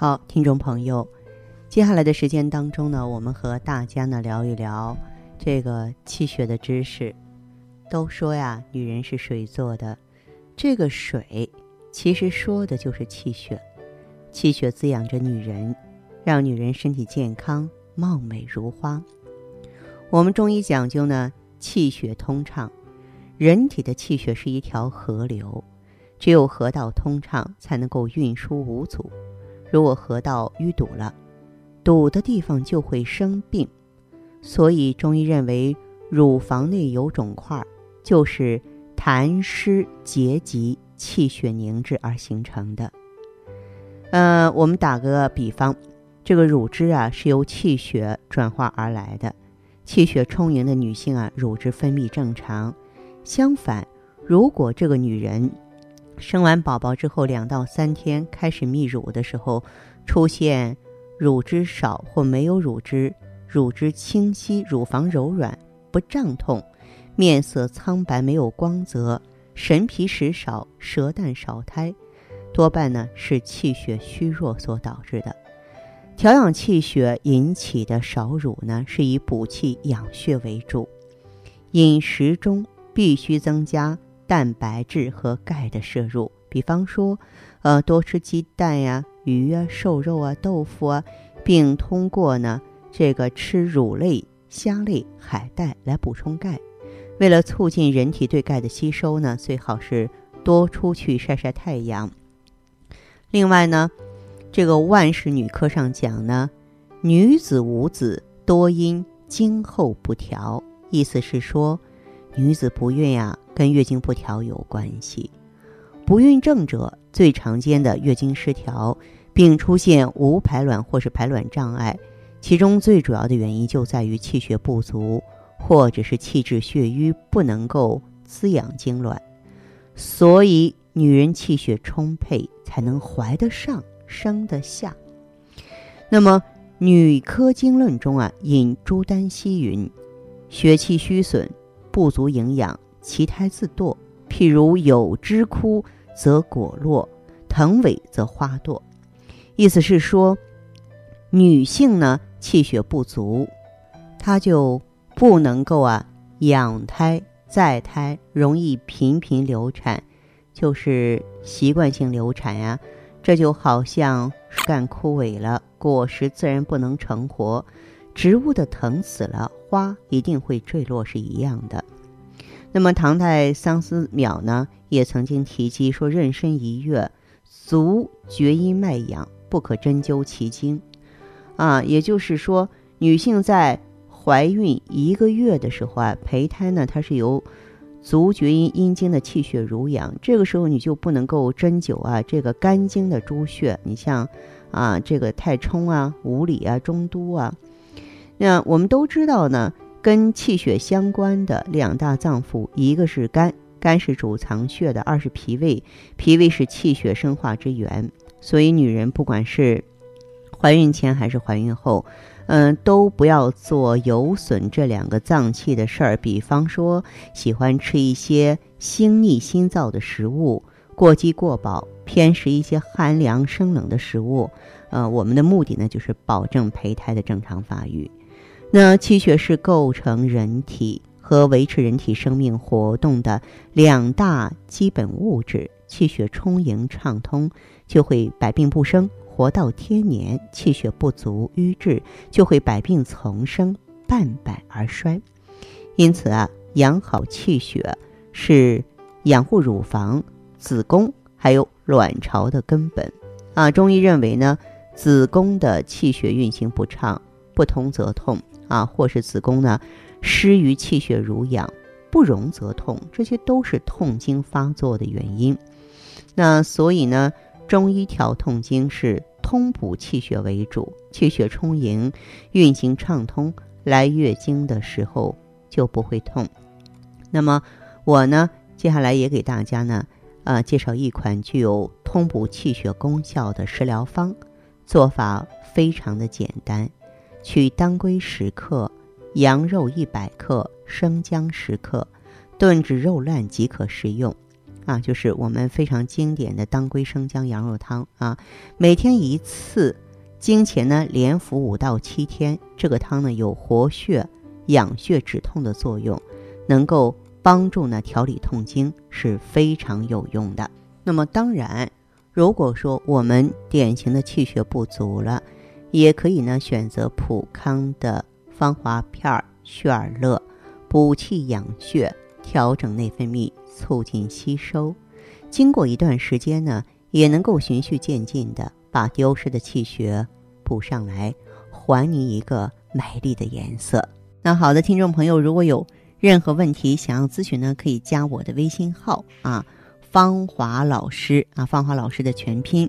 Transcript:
好，听众朋友，接下来的时间当中呢，我们和大家呢聊一聊这个气血的知识。都说呀，女人是水做的，这个水其实说的就是气血。气血滋养着女人，让女人身体健康、貌美如花。我们中医讲究呢，气血通畅。人体的气血是一条河流，只有河道通畅，才能够运输无阻。如果河道淤堵了，堵的地方就会生病，所以中医认为乳房内有肿块，就是痰湿结集、气血凝滞而形成的。呃，我们打个比方，这个乳汁啊是由气血转化而来的，气血充盈的女性啊，乳汁分泌正常。相反，如果这个女人，生完宝宝之后两到三天开始泌乳的时候，出现乳汁少或没有乳汁，乳汁清晰，乳房柔软不胀痛，面色苍白没有光泽，神疲食少，舌淡少苔，多半呢是气血虚弱所导致的。调养气血引起的少乳呢，是以补气养血为主，饮食中必须增加。蛋白质和钙的摄入，比方说，呃，多吃鸡蛋呀、鱼啊、瘦肉啊、豆腐啊，并通过呢这个吃乳类、虾类、海带来补充钙。为了促进人体对钙的吸收呢，最好是多出去晒晒太阳。另外呢，这个万氏女科上讲呢，女子无子多因经后不调，意思是说，女子不孕呀。跟月经不调有关系，不孕症者最常见的月经失调，并出现无排卵或是排卵障碍，其中最主要的原因就在于气血不足，或者是气滞血瘀不能够滋养精卵，所以女人气血充沛才能怀得上生得下。那么《女科经论》中啊引朱丹溪云：血气虚损，不足营养。其胎自堕，譬如有枝枯，则果落；藤萎，则花堕。意思是说，女性呢气血不足，她就不能够啊养胎再胎，容易频频流产，就是习惯性流产呀。这就好像树干枯萎了，果实自然不能成活；植物的藤死了，花一定会坠落，是一样的。那么唐代桑思邈呢，也曾经提及说，妊娠一月，足厥阴脉痒，不可针灸其经。啊，也就是说，女性在怀孕一个月的时候啊，胚胎呢，它是由足厥阴阴经的气血濡养，这个时候你就不能够针灸啊，这个肝经的诸穴，你像啊，这个太冲啊、五里啊、中都啊，那我们都知道呢。跟气血相关的两大脏腑，一个是肝，肝是主藏血的；二是脾胃，脾胃是气血生化之源。所以，女人不管是怀孕前还是怀孕后，嗯，都不要做有损这两个脏器的事儿。比方说，喜欢吃一些腥腻辛燥的食物，过饥过饱，偏食一些寒凉生冷的食物。呃，我们的目的呢，就是保证胚胎的正常发育。那气血是构成人体和维持人体生命活动的两大基本物质，气血充盈畅通，就会百病不生，活到天年；气血不足瘀滞，就会百病丛生，半百而衰。因此啊，养好气血是养护乳房、子宫还有卵巢的根本。啊，中医认为呢，子宫的气血运行不畅，不通则痛。啊，或是子宫呢失于气血濡养，不容则痛，这些都是痛经发作的原因。那所以呢，中医调痛经是通补气血为主，气血充盈，运行畅通，来月经的时候就不会痛。那么我呢，接下来也给大家呢，呃，介绍一款具有通补气血功效的食疗方，做法非常的简单，取当归十克，羊肉一百克，生姜十克，炖至肉烂即可食用。啊，就是我们非常经典的当归生姜羊肉汤啊，每天一次，经前呢连服五到七天。这个汤呢有活血、养血、止痛的作用，能够帮助呢调理痛经，是非常有用的。那么当然，如果说我们典型的气血不足了，也可以呢选择普康的芳华片儿、血尔乐，补气养血。调整内分泌，促进吸收，经过一段时间呢，也能够循序渐进的把丢失的气血补上来，还你一个美丽的颜色。那好的，听众朋友，如果有任何问题想要咨询呢，可以加我的微信号啊，芳华老师啊，芳华老师的全拼，